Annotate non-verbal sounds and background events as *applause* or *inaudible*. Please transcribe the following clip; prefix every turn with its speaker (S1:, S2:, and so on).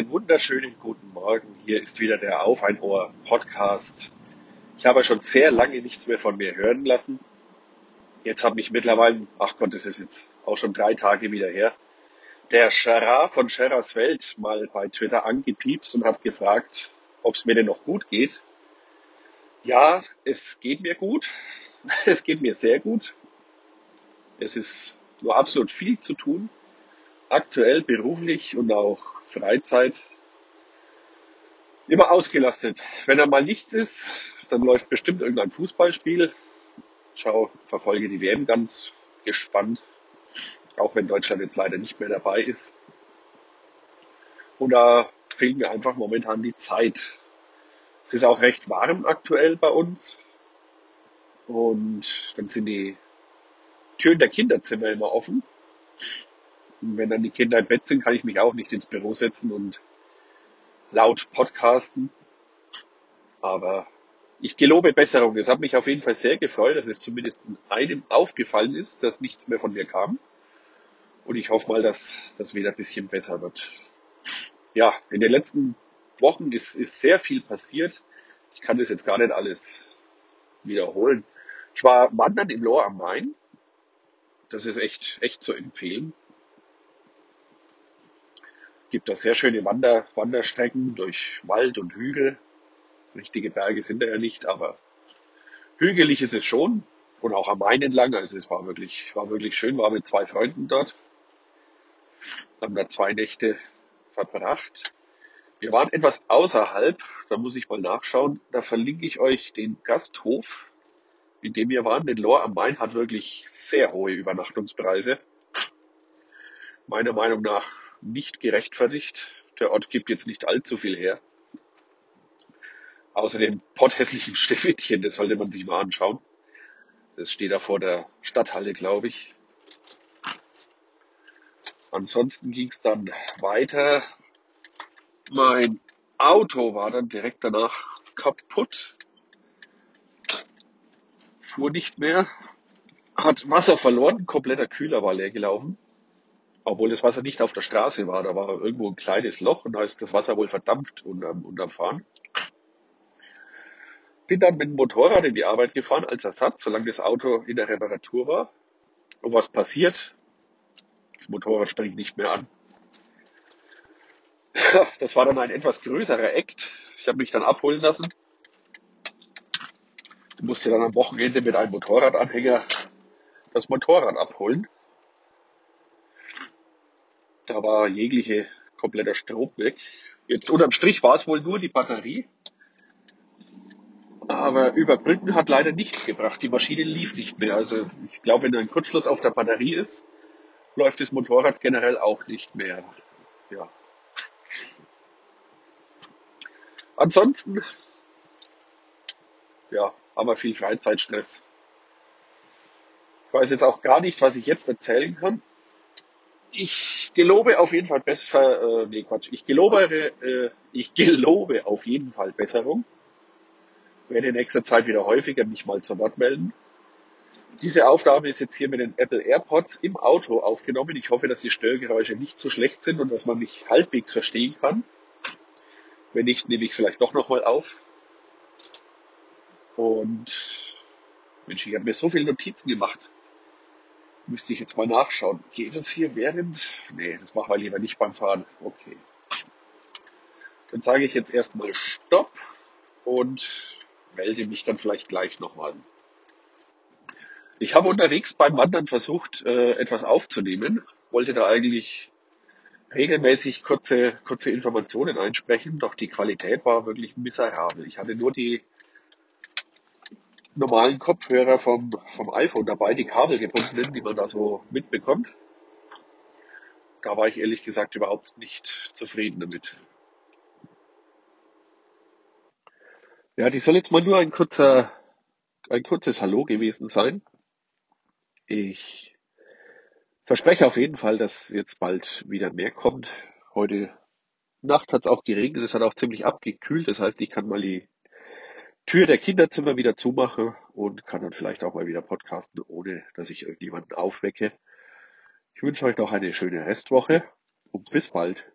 S1: Einen wunderschönen guten Morgen. Hier ist wieder der Auf ein Ohr Podcast. Ich habe schon sehr lange nichts mehr von mir hören lassen. Jetzt habe ich mittlerweile, ach Gott, das ist jetzt auch schon drei Tage wieder her, der Schara von Scherras Welt mal bei Twitter angepiepst und hat gefragt, ob es mir denn noch gut geht. Ja, es geht mir gut. *laughs* Es geht mir sehr gut. Es ist nur absolut viel zu tun. Aktuell beruflich und auch Freizeit. Immer ausgelastet. Wenn da mal nichts ist, dann läuft bestimmt irgendein Fußballspiel. Schau, verfolge die WM ganz gespannt. Auch wenn Deutschland jetzt leider nicht mehr dabei ist. Und da fehlt mir einfach momentan die Zeit. Es ist auch recht warm aktuell bei uns. Und dann sind die Türen der Kinderzimmer immer offen. Wenn dann die Kinder im Bett sind, kann ich mich auch nicht ins Büro setzen und laut podcasten. Aber ich gelobe Besserung. Es hat mich auf jeden Fall sehr gefreut, dass es zumindest einem aufgefallen ist, dass nichts mehr von mir kam. Und ich hoffe mal, dass das wieder ein bisschen besser wird. Ja, in den letzten Wochen ist, ist sehr viel passiert. Ich kann das jetzt gar nicht alles wiederholen. Ich war wandern im Lohr am Main. Das ist echt, echt zu empfehlen. Gibt da sehr schöne Wander, Wanderstrecken durch Wald und Hügel. Richtige Berge sind da ja nicht, aber hügelig ist es schon. Und auch am Main entlang. Also es war wirklich, war wirklich schön. War mit zwei Freunden dort. Haben da zwei Nächte verbracht. Wir waren etwas außerhalb, da muss ich mal nachschauen. Da verlinke ich euch den Gasthof, in dem wir waren. Den Lohr am Main hat wirklich sehr hohe Übernachtungspreise. Meiner Meinung nach nicht gerechtfertigt. Der Ort gibt jetzt nicht allzu viel her. Außer dem potthässlichen *laughs* Schneewittchen, das sollte man sich mal anschauen. Das steht da vor der Stadthalle, glaube ich. Ansonsten ging es dann weiter. Mein Auto war dann direkt danach kaputt. Fuhr nicht mehr. Hat Wasser verloren. Kompletter Kühler war leer gelaufen. Obwohl das Wasser nicht auf der Straße war. Da war irgendwo ein kleines Loch und da ist das Wasser wohl verdampft unterm, unterm Fahren. Bin dann mit dem Motorrad in die Arbeit gefahren als Ersatz, solange das Auto in der Reparatur war. Und was passiert? Das Motorrad springt nicht mehr an. Das war dann ein etwas größerer Act. Ich habe mich dann abholen lassen. Ich musste dann am Wochenende mit einem Motorradanhänger das Motorrad abholen. Da war jegliche kompletter Strom weg. Jetzt unterm Strich war es wohl nur die Batterie. Aber überbrücken hat leider nichts gebracht. Die Maschine lief nicht mehr. Also ich glaube, wenn ein Kurzschluss auf der Batterie ist, läuft das Motorrad generell auch nicht mehr. Ja. Ansonsten, ja, haben wir viel Freizeitstress. Ich weiß jetzt auch gar nicht, was ich jetzt erzählen kann. Ich gelobe auf jeden Fall besser, äh, nee Quatsch, ich gelobe, äh, ich gelobe auf jeden Fall Besserung. Werde in nächster Zeit wieder häufiger mich mal zu Wort melden. Diese Aufnahme ist jetzt hier mit den Apple AirPods im Auto aufgenommen. Ich hoffe, dass die Störgeräusche nicht so schlecht sind und dass man mich halbwegs verstehen kann. Wenn nicht, nehme ich es vielleicht doch nochmal auf. Und Mensch, ich habe mir so viele Notizen gemacht. Müsste ich jetzt mal nachschauen. Geht das hier während? Nee, das machen wir lieber nicht beim Fahren. Okay. Dann sage ich jetzt erstmal Stopp und melde mich dann vielleicht gleich nochmal. Ich habe unterwegs beim Wandern versucht, äh, etwas aufzunehmen, wollte da eigentlich regelmäßig kurze, kurze Informationen einsprechen, doch die Qualität war wirklich miserabel. Ich hatte nur die normalen Kopfhörer vom, vom iPhone dabei, die kabelgebundenen, die man da so mitbekommt. Da war ich ehrlich gesagt überhaupt nicht zufrieden damit. Ja, die soll jetzt mal nur ein kurzer, ein kurzes Hallo gewesen sein. Ich verspreche auf jeden Fall, dass jetzt bald wieder mehr kommt. Heute Nacht hat es auch geregnet, es hat auch ziemlich abgekühlt. Das heißt, ich kann mal die Tür der Kinderzimmer wieder zumachen und kann dann vielleicht auch mal wieder podcasten, ohne dass ich irgendjemanden aufwecke. Ich wünsche euch noch eine schöne Restwoche und bis bald.